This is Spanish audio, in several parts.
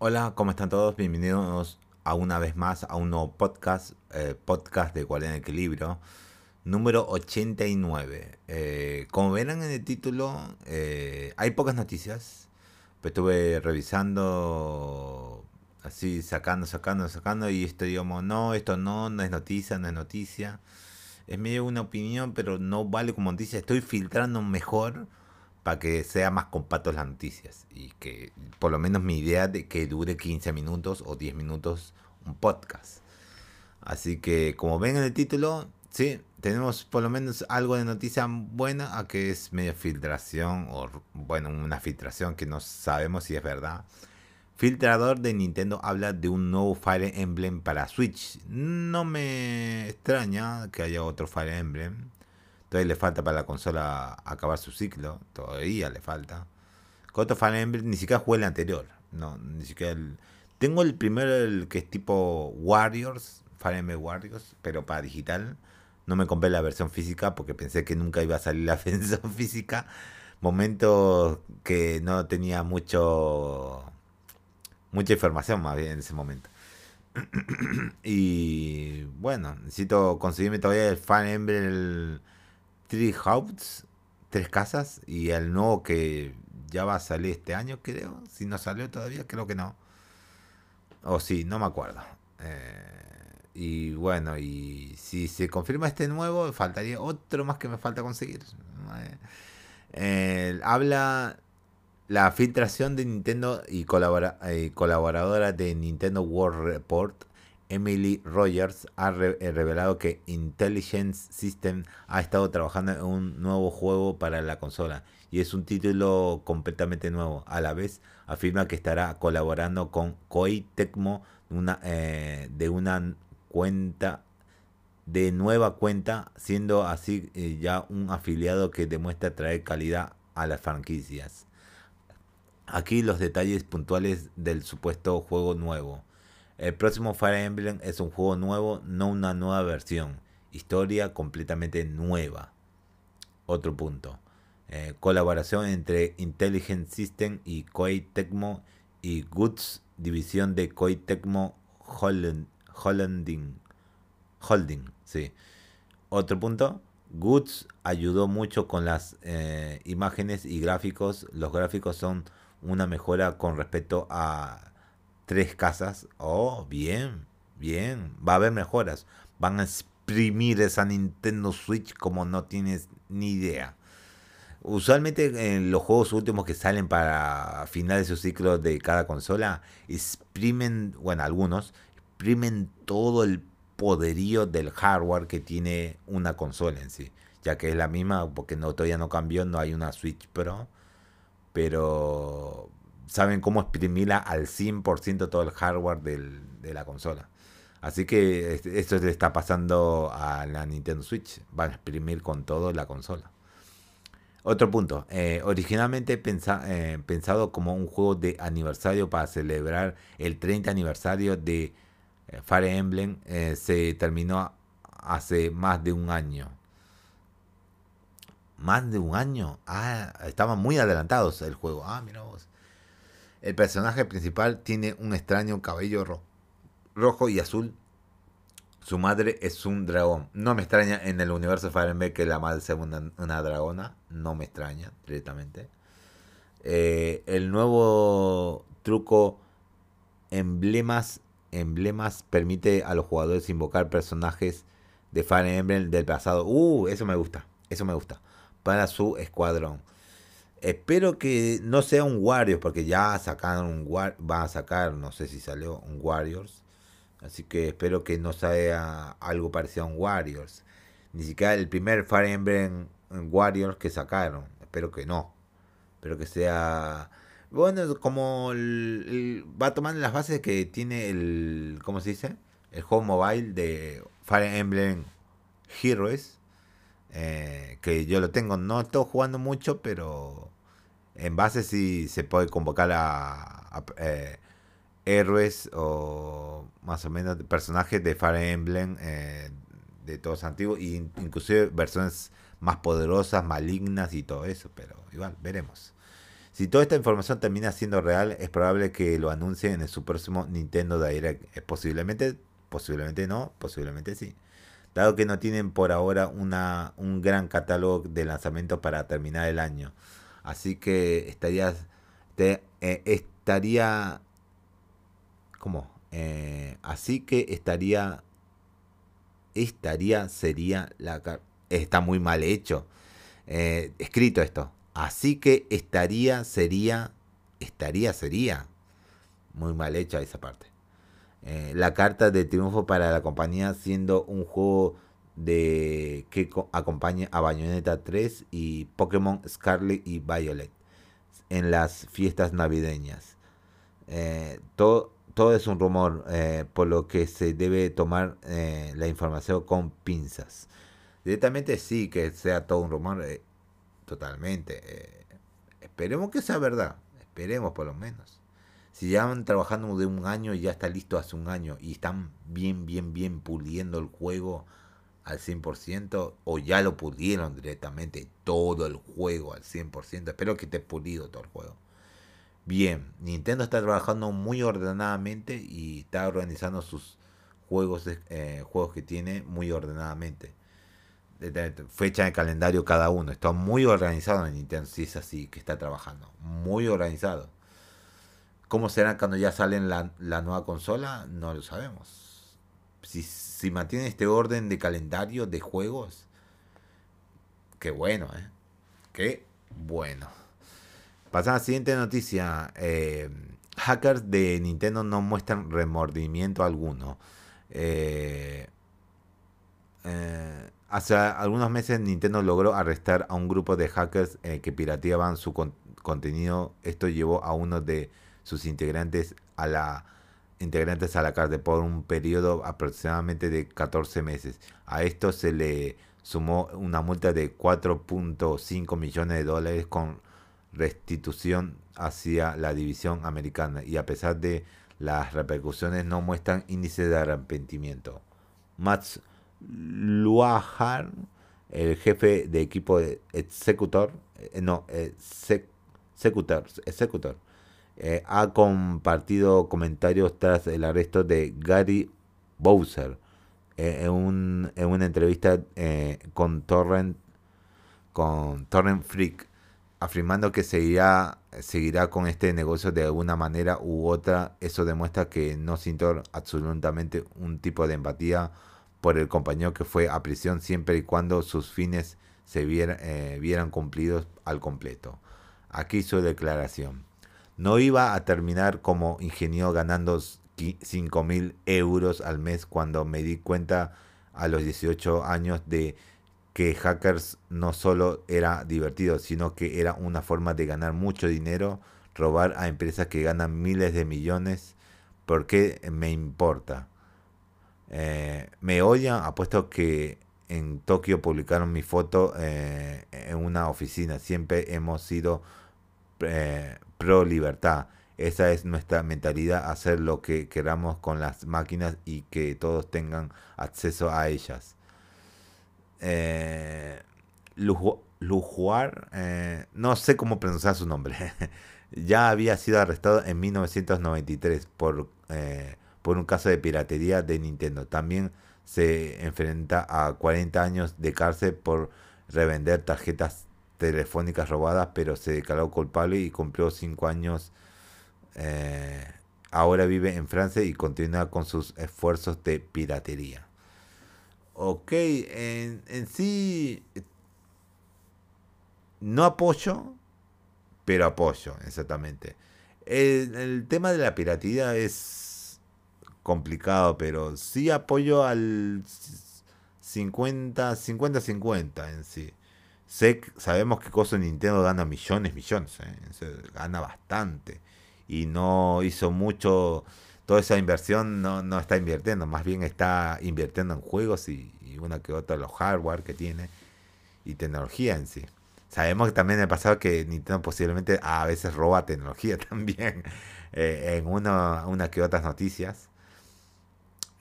Hola, ¿cómo están todos? Bienvenidos a una vez más a un nuevo podcast, eh, podcast de Cual en Equilibrio, número 89. Eh, como verán en el título, eh, hay pocas noticias, pero estuve revisando, así sacando, sacando, sacando, y esto digamos, no, esto no, no es noticia, no es noticia. Es medio una opinión, pero no vale como noticia. Estoy filtrando mejor para que sea más compacto las noticias y que por lo menos mi idea de que dure 15 minutos o 10 minutos un podcast. Así que como ven en el título, sí, tenemos por lo menos algo de noticia buena, a que es medio filtración o bueno, una filtración que no sabemos si es verdad. Filtrador de Nintendo habla de un nuevo Fire Emblem para Switch. No me extraña que haya otro Fire Emblem. Todavía le falta para la consola acabar su ciclo. Todavía le falta. Con Fire Emblem ni siquiera jugué el anterior. No, ni siquiera el. Tengo el primero, el que es tipo Warriors. Fire Emblem Warriors. Pero para digital. No me compré la versión física porque pensé que nunca iba a salir la versión física. Momentos que no tenía mucho. Mucha información más bien en ese momento. y bueno, necesito conseguirme todavía el Fire Emblem. Three Houses, tres casas, y el nuevo que ya va a salir este año, creo. Si no salió todavía, creo que no. O sí, no me acuerdo. Eh, y bueno, y si se confirma este nuevo, faltaría otro más que me falta conseguir. Eh, habla la filtración de Nintendo y colabora, eh, colaboradora de Nintendo World Report Emily Rogers ha eh, revelado que Intelligence System ha estado trabajando en un nuevo juego para la consola y es un título completamente nuevo. A la vez afirma que estará colaborando con Koei Tecmo eh, de una cuenta de nueva cuenta, siendo así eh, ya un afiliado que demuestra traer calidad a las franquicias. Aquí los detalles puntuales del supuesto juego nuevo. El próximo Fire Emblem es un juego nuevo, no una nueva versión. Historia completamente nueva. Otro punto. Eh, colaboración entre Intelligent System y Koei Tecmo y Goods, división de Koei Tecmo Holding. Holding, sí. Otro punto. Goods ayudó mucho con las eh, imágenes y gráficos. Los gráficos son una mejora con respecto a tres casas. Oh, bien, bien. Va a haber mejoras. Van a exprimir esa Nintendo Switch como no tienes ni idea. Usualmente en los juegos últimos que salen para final de su ciclo de cada consola, exprimen, bueno, algunos, exprimen todo el poderío del hardware que tiene una consola en sí. Ya que es la misma, porque todavía no cambió, no hay una Switch Pro. Pero saben cómo exprimirla al 100% todo el hardware de la consola. Así que esto le está pasando a la Nintendo Switch. Van a exprimir con todo la consola. Otro punto. Eh, originalmente eh, pensado como un juego de aniversario para celebrar el 30 aniversario de eh, Fire Emblem, se terminó hace más de un año. Más de un año. Ah, estaban muy adelantados el juego. Ah, mira vos. El personaje principal tiene un extraño cabello rojo y azul. Su madre es un dragón. No me extraña en el universo Emblem que la madre sea una, dragona. No me extraña directamente. Eh, el nuevo truco emblemas, emblemas permite a los jugadores invocar personajes de Fire Emblem del pasado. Uh, eso me gusta. Eso me gusta. Para su escuadrón. Espero que no sea un Warriors, porque ya sacaron un War van a sacar, no sé si salió un Warriors. Así que espero que no sea algo parecido a un Warriors. Ni siquiera el primer Fire Emblem Warriors que sacaron. Espero que no. Espero que sea. Bueno, como va tomando las bases que tiene el. ¿Cómo se dice? El juego mobile de Fire Emblem Heroes eh, que yo lo tengo, no estoy jugando mucho, pero en base sí se puede convocar a, eh, héroes o más o menos personajes de Fire Emblem eh, de todos antiguos, y inclusive versiones más poderosas, malignas y todo eso, pero igual, veremos. Si toda esta información termina siendo real, es probable que lo anuncien en su próximo Nintendo Direct. Posiblemente, posiblemente no, posiblemente sí. Dado que no tienen por ahora una, un gran catálogo de lanzamientos para terminar el año. Así que estaría, te, eh, estaría, ¿cómo? Eh, así que estaría, estaría, sería la, está muy mal hecho, eh, escrito esto. Así que estaría, sería, estaría, sería. Muy mal hecha esa parte. Eh, la carta de triunfo para la compañía siendo un juego de que acompaña a Bayonetta 3 y Pokémon Scarlet y Violet en las fiestas navideñas. Eh, todo, todo es un rumor, eh, por lo que se debe tomar la información con pinzas. Directamente sí que sea todo un rumor, totalmente. esperemos que sea verdad, esperemos por lo menos. Si ya van trabajando de un año y ya está listo hace un año y están bien, bien, bien puliendo el juego al 100% o ya lo pulieron directamente todo el juego al 100%. Espero que esté pulido todo el juego. Bien, Nintendo está trabajando muy ordenadamente y está organizando sus juegos, eh, juegos que tiene muy ordenadamente. Fecha de calendario cada uno. Está muy organizado en Nintendo, si es así que está trabajando. Muy organizado. ¿Cómo será cuando ya sale la, la nueva consola? No lo sabemos. Si, si mantiene este orden de calendario de juegos, qué bueno, ¿eh? Qué bueno. Pasamos a la siguiente noticia. Eh, hackers de Nintendo no muestran remordimiento alguno. Eh, eh, hace algunos meses Nintendo logró arrestar a un grupo de hackers que pirateaban su contenido. Esto llevó a uno de sus integrantes a la integrantes a la cárcel por un periodo aproximadamente de 14 meses. A esto se le sumó una multa de 4.5 millones de dólares con restitución hacia la división americana y a pesar de las repercusiones no muestran índice de arrepentimiento. Max Luajar, el jefe de equipo de Executor, eh, no, Executor, Executor eh, ha compartido comentarios tras el arresto de Gary Bowser eh, en, un, en, una entrevista eh, con Torrent con Torrent Freak afirmando que seguirá, seguirá con este negocio de alguna manera u otra. Eso demuestra que no sintió absolutamente un tipo de empatía por el compañero que fue a prisión siempre y cuando sus fines se vieran cumplidos al completo. Aquí su declaración. No iba a terminar como ingeniero ganando 5 mil euros al mes cuando me di cuenta a los 18 años de que hackers no solo era divertido, sino que era una forma de ganar mucho dinero, robar a empresas que ganan miles de millones. ¿Por qué me importa? Eh, me odian, apuesto que en Tokio publicaron mi foto eh, en una oficina. Siempre hemos sido eh, pro libertad. Esa es nuestra mentalidad, hacer lo que queramos con las máquinas y que todos tengan acceso a ellas. Eh, Lujuar, eh, no sé cómo pronunciar su nombre, ya había sido arrestado en 1993 por, eh, por un caso de piratería de Nintendo. También se enfrenta a 40 años de cárcel por revender tarjetas telefónicas robadas, pero se declaró culpable y cumplió cinco años. Eh, ahora vive en Francia y continúa con sus esfuerzos de piratería. Ok, en, en sí no apoyo, pero apoyo, exactamente. El, el, tema de la piratería es complicado, pero sí apoyo al 50-50-50 en sí sabemos que cosa Nintendo gana millones, millones, ¿eh? gana bastante. Y no hizo mucho, toda esa inversión no, no está invirtiendo, más bien está invirtiendo en juegos y, una que otra los hardware que tiene y tecnología en sí. Sabemos que también en el pasado que Nintendo posiblemente a veces roba tecnología también eh, en una, una que otras noticias.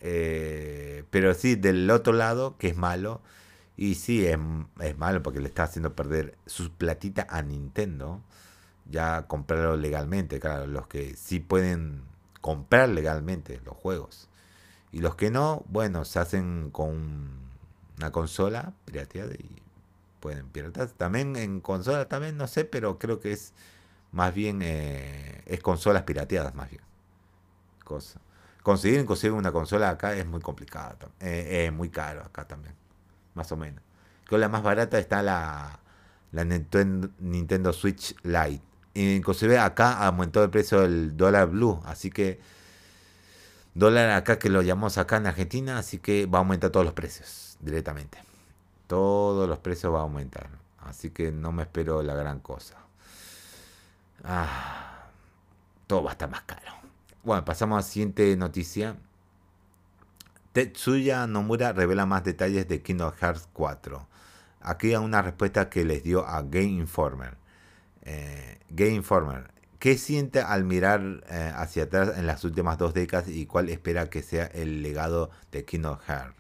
Eh, pero sí, del otro lado, que es malo, y sí, es, malo porque le está haciendo perder su platita a Nintendo. ya comprarlo legalmente, claro, los que sí pueden comprar legalmente los juegos. Y los que no, bueno, se hacen con una consola pirateada y pueden piratear. También en consola, también no sé, pero creo que es más bien, eh, es consolas pirateadas más bien. Cosa. Conseguir inclusive una consola acá es muy complicado, eh, es muy caro acá también, más o menos. Con la más barata está la, la Nintendo Switch Lite. Inclusive acá aumentó el precio del dólar blue, así que dólar acá que lo llamamos acá en Argentina, así que va a aumentar todos los precios directamente. Todos los precios va a aumentar, así que no me espero la gran cosa. Ah, todo va a estar más caro. Bueno, pasamos a la siguiente noticia. Tetsuya Nomura revela más detalles de Kingdom Hearts 4. Aquí hay una respuesta que les dio a Game Informer. Eh, Game Informer, ¿qué siente al mirar eh, hacia atrás en las últimas dos décadas y cuál espera que sea el legado de Kingdom Hearts?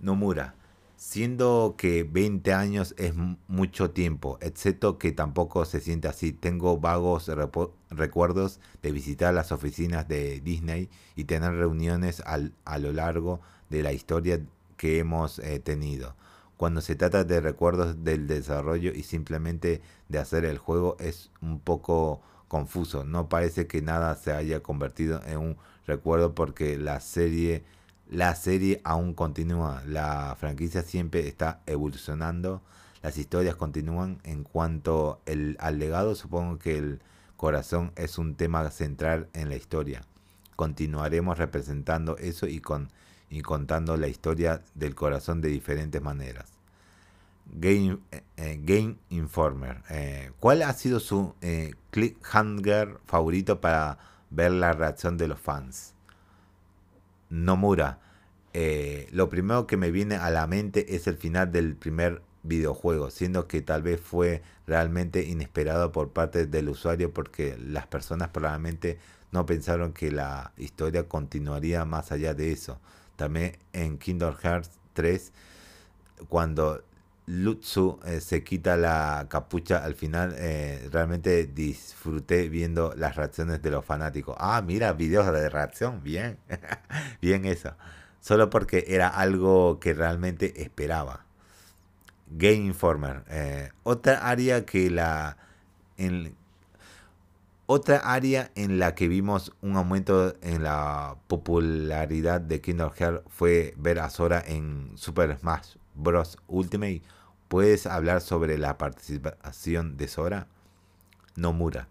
Nomura, siendo que 20 años es mucho tiempo, excepto que tampoco se siente así. Tengo vagos recuerdos de visitar las oficinas de Disney y tener reuniones a lo largo de la historia que hemos eh, tenido cuando se trata de recuerdos del desarrollo y simplemente de hacer el juego es un poco confuso. No parece que nada se haya convertido en un recuerdo porque la serie la serie aún continúa. La franquicia siempre está evolucionando. Las historias continúan. En cuanto el, al legado, supongo que el corazón es un tema central en la historia. Continuaremos representando eso y con y contando la historia del corazón de diferentes maneras. Game, eh, eh, Game Informer. Eh, ¿Cuál ha sido su clickhanger favorito para ver la reacción de los fans? Nomura. lo primero que me viene a la mente es el final del primer videojuego, siendo que tal vez fue realmente inesperado por parte del usuario porque las personas probablemente no pensaron que la historia continuaría más allá de eso. También en Kingdom Hearts 3, cuando Lutsu eh, se quita la capucha al final, eh, realmente disfruté viendo las reacciones de los fanáticos. Ah, mira, videos de reacción, bien, bien eso. Solo porque era algo que realmente esperaba. Game Informer. Eh, otra área que la... En, otra área en la que vimos un aumento en la popularidad de Kingdom Hearts fue ver a Sora en Super Smash Bros. Ultimate. ¿Puedes hablar sobre la participación de Sora? Nomura.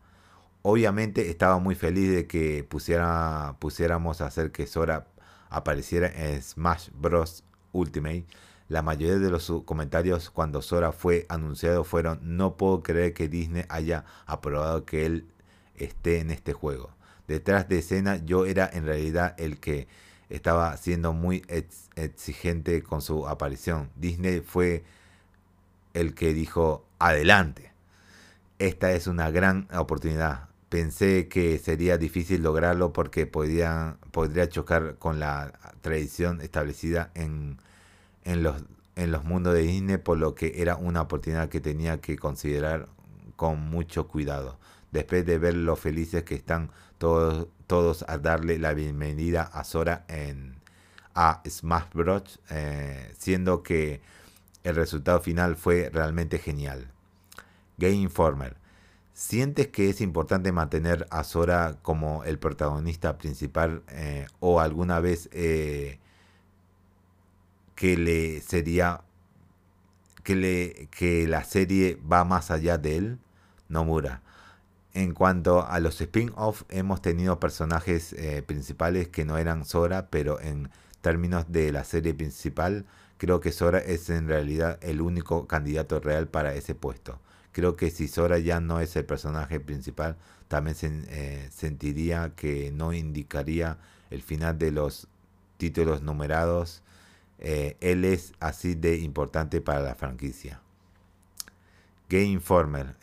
Obviamente estaba muy feliz de que pusiera, pusiéramos a hacer que Sora apareciera en Smash Bros. Ultimate. La mayoría de los comentarios cuando Sora fue anunciado fueron no puedo creer que Disney haya aprobado que él esté en este juego. Detrás de escena yo era en realidad el que estaba siendo muy exigente con su aparición. Disney fue el que dijo, adelante. Esta es una gran oportunidad. Pensé que sería difícil lograrlo porque podría, podría chocar con la tradición establecida en, en, los, en los mundos de Disney, por lo que era una oportunidad que tenía que considerar con mucho cuidado después de ver lo felices que están todos, todos a darle la bienvenida a Sora en a Smash Bros. Eh, siendo que el resultado final fue realmente genial. Game Informer. ¿Sientes que es importante mantener a Sora como el protagonista principal eh, o alguna vez eh, que le sería que, le, que la serie va más allá de él? Nomura. En cuanto a los spin-off, hemos tenido personajes eh, principales que no eran Sora, pero en términos de la serie principal, creo que Sora es en realidad el único candidato real para ese puesto. Creo que si Sora ya no es el personaje principal, también se, eh, sentiría que no indicaría el final de los títulos numerados. Eh, él es así de importante para la franquicia. Game Informer.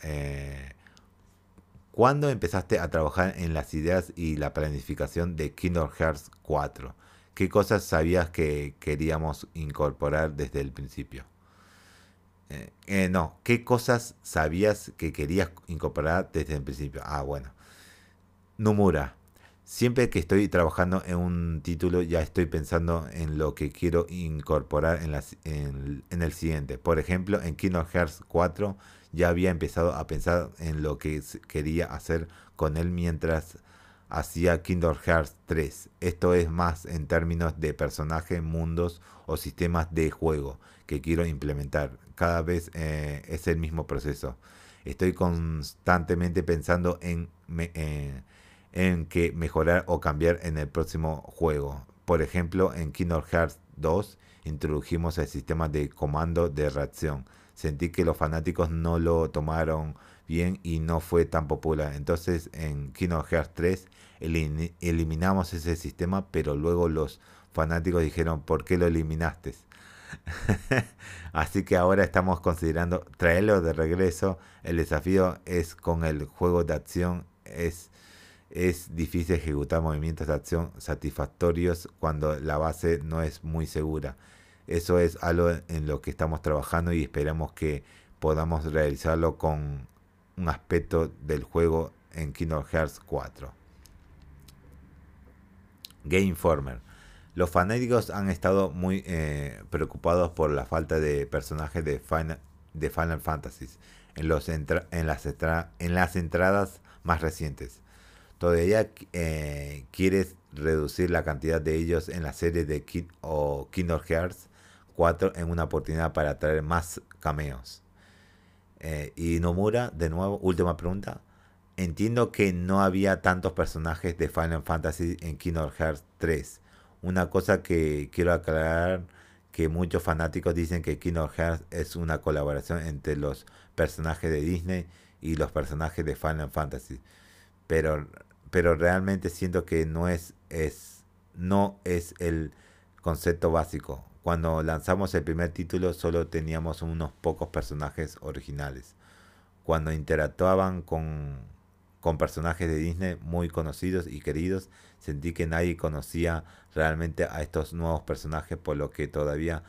¿Cuándo empezaste a trabajar en las ideas y la planificación de Kingdom Hearts 4? ¿Qué cosas sabías que queríamos incorporar desde el principio? Eh, eh, no, ¿qué cosas sabías que querías incorporar desde el principio? Ah, bueno. Nomura. Siempre que estoy trabajando en un título ya estoy pensando en lo que quiero incorporar en, el siguiente. Por ejemplo, en Kingdom Hearts 4 ya había empezado a pensar en lo que quería hacer con él mientras hacía Kingdom Hearts 3. Esto es más en términos de personajes, mundos o sistemas de juego que quiero implementar. Cada vez eh, es el mismo proceso. Estoy constantemente pensando en, eh, en que mejorar o cambiar en el próximo juego. Por ejemplo, en Kingdom Hearts 2 introdujimos el sistema de comando de reacción. Sentí que los fanáticos no lo tomaron bien y no fue tan popular. Entonces en Kingdom Hearts 3 eliminamos ese sistema, pero luego los fanáticos dijeron, ¿por qué lo eliminaste? Así que ahora estamos considerando traerlo de regreso. El desafío es con el juego de acción. Es, es difícil ejecutar movimientos de acción satisfactorios cuando la base no es muy segura. Eso es algo en lo que estamos trabajando y esperamos que podamos realizarlo con un aspecto del juego en Kingdom Hearts 4. Game Informer. Los fanáticos han estado muy eh, preocupados por la falta de personajes de Final, de Final Fantasy en, los en, las en las entradas más recientes. Todavía eh, quieres reducir la cantidad de ellos en la serie de Kid o Kingdom Hearts 4 en una oportunidad para traer más cameos. Eh, y Nomura, de nuevo, última pregunta. Entiendo que no había tantos personajes de Final Fantasy en Kingdom Hearts 3 una cosa que quiero aclarar que muchos fanáticos dicen que Kingdom Hearts es una colaboración entre los personajes de Disney y los personajes de Final Fantasy. Pero, pero realmente siento que no es, es, no es el concepto básico. Cuando lanzamos el primer título solo teníamos unos pocos personajes originales. Cuando interactuaban con, con personajes de Disney muy conocidos y queridos, sentí que nadie conocía realmente a estos nuevos personajes, por lo que todavía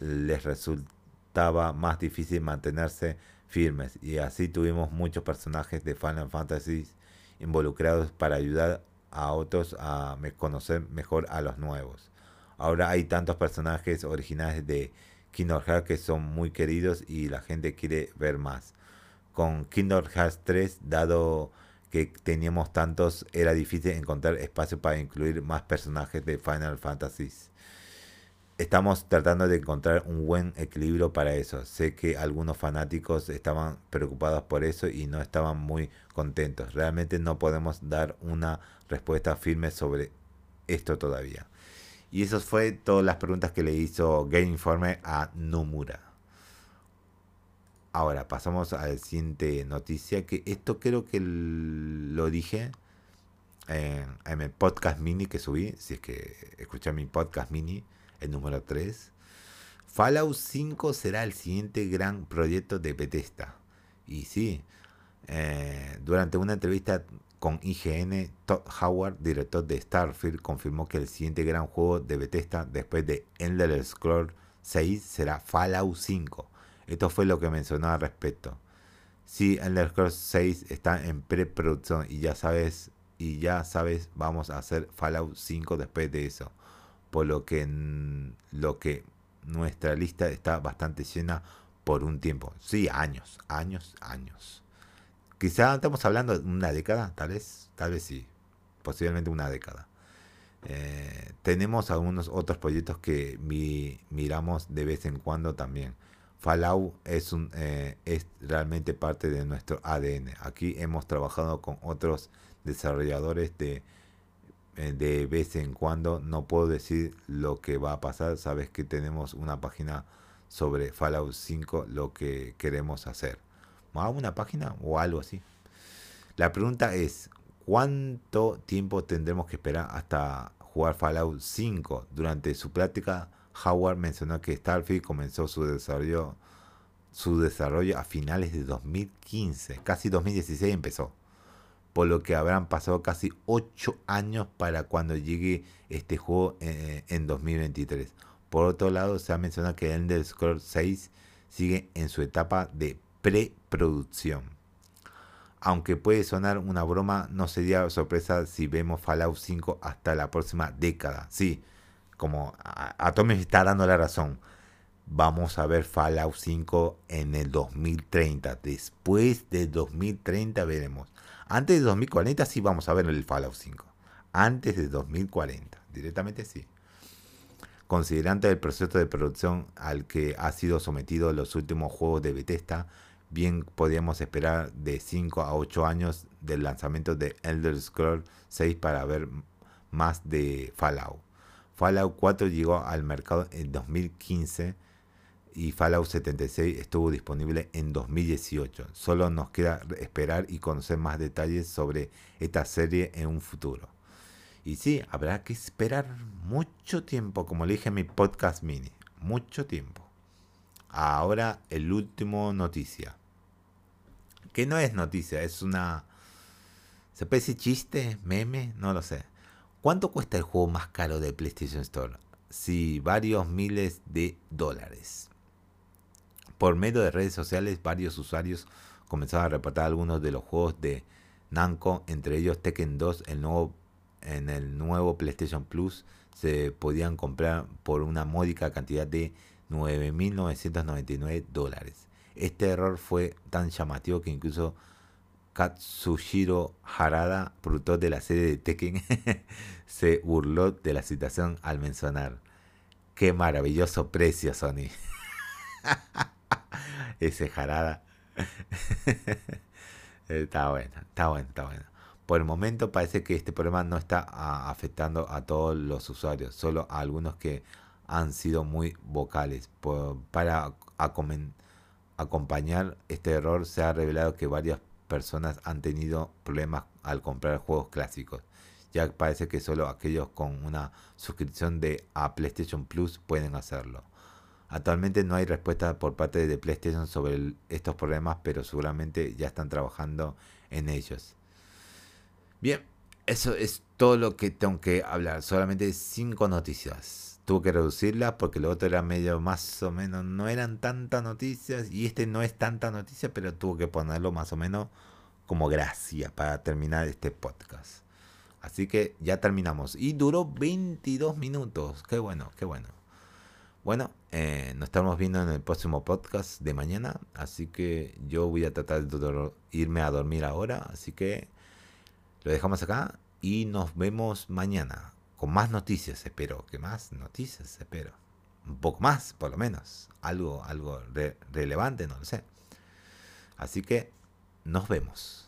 les resultaba más difícil mantenerse firmes. Y así tuvimos muchos personajes de Final Fantasy involucrados para ayudar a otros a conocer mejor a los nuevos. Ahora hay tantos personajes originales de Kingdom Hearts que son muy queridos y la gente quiere ver más. Con Kingdom Hearts 3, dado que teníamos tantos, era difícil encontrar espacio para incluir más personajes de Final Fantasy. Estamos tratando de encontrar un buen equilibrio para eso. Sé que algunos fanáticos estaban preocupados por eso y no estaban muy contentos. Realmente no podemos dar una respuesta firme sobre esto todavía. Y eso fue todas las preguntas que le hizo Game Informe a Nomura. Ahora pasamos a la siguiente noticia, que esto creo que lo dije en, el podcast mini que subí, si es que escuché mi podcast mini, el número 3. Fallout 5 será el siguiente gran proyecto de Bethesda. Y sí, eh, durante una entrevista con IGN, Todd Howard, director de Starfield, confirmó que el siguiente gran juego de Bethesda después de Elder Scrolls 6 será Fallout 5 esto fue lo que mencionó al respecto. Sí, Elder Scrolls 6 está en preproducción y ya sabes, y ya sabes, vamos a hacer Fallout 5 después de eso. Por lo que, lo que nuestra lista está bastante llena por un tiempo. Sí, años, años, años. Quizá estamos hablando de una década, tal vez, tal vez sí, posiblemente una década. Eh, tenemos algunos otros proyectos que miramos de vez en cuando también. Fallout es, un, eh, es realmente parte de nuestro ADN. Aquí hemos trabajado con otros desarrolladores de, de vez en cuando. No puedo decir lo que va a pasar. Sabes que tenemos una página sobre Fallout 5, lo que queremos hacer. ¿A una página o algo así? La pregunta es, ¿cuánto tiempo tendremos que esperar hasta jugar Fallout 5? Durante su práctica Howard mencionó que Starfield comenzó su desarrollo, su desarrollo a finales de 2015, casi 2016 empezó, por lo que habrán pasado casi 8 años para cuando llegue este juego eh, en 2023. Por otro lado, se ha mencionado que Ender Scrolls 6 sigue en su etapa de preproducción. Aunque puede sonar una broma, no sería sorpresa si vemos Fallout 5 hasta la próxima década. Sí, como Atomy está dando la razón. Vamos a ver Fallout 5 en el 2030. Después de 2030 veremos. Antes de 2040 sí vamos a ver el Fallout 5. Antes de 2040. Directamente sí. Considerando el proceso de producción al que ha sido sometido los últimos juegos de Bethesda, bien podríamos esperar de 5 a 8 años del lanzamiento de Elder Scrolls 6 para ver más de Fallout. Fallout 4 llegó al mercado en 2015 y Fallout 76 estuvo disponible en 2018. Solo nos queda esperar y conocer más detalles sobre esta serie en un futuro. Y sí, habrá que esperar mucho tiempo, como le dije en mi podcast mini, mucho tiempo. Ahora el último noticia. Que no es noticia, es una... ¿Se puede chiste? ¿Meme? No lo sé. ¿Cuánto cuesta el juego más caro de PlayStation Store? Sí, varios miles de dólares. Por medio de redes sociales, varios usuarios comenzaron a reportar algunos de los juegos de Namco, entre ellos Tekken 2, el nuevo, en el nuevo PlayStation Plus, se podían comprar por una módica cantidad de 9.999 dólares. Este error fue tan llamativo que incluso Katsushiro Harada, productor de la serie de Tekken, se burló de la situación al mencionar. Qué maravilloso precio, Sony. ese jarada. está bueno, está bueno, está bueno. Por el momento parece que este problema no está ah, afectando a todos los usuarios, solo a algunos que han sido muy vocales. para acompañar este error se ha revelado que varias personas han tenido problemas al comprar juegos clásicos. Ya parece que solo aquellos con una suscripción de a PlayStation Plus pueden hacerlo. Actualmente no hay respuesta por parte de PlayStation sobre estos problemas, pero seguramente ya están trabajando en ellos. Bien, eso es todo lo que tengo que hablar. Solamente cinco noticias. Tuve que reducirlas porque lo otro era medio más o menos, no eran tantas noticias y este no es tanta noticia, pero tuve que ponerlo más o menos como gracia para terminar este podcast. Así que ya terminamos. Y duró 22 minutos. Qué bueno, qué bueno. Bueno, eh, nos estamos viendo en el próximo podcast de mañana, así que yo voy a tratar de irme a dormir ahora, así que lo dejamos acá y nos vemos mañana con más noticias, espero, que más noticias, espero. Un poco más, por lo menos, algo algo relevante, no lo sé. Así que nos vemos.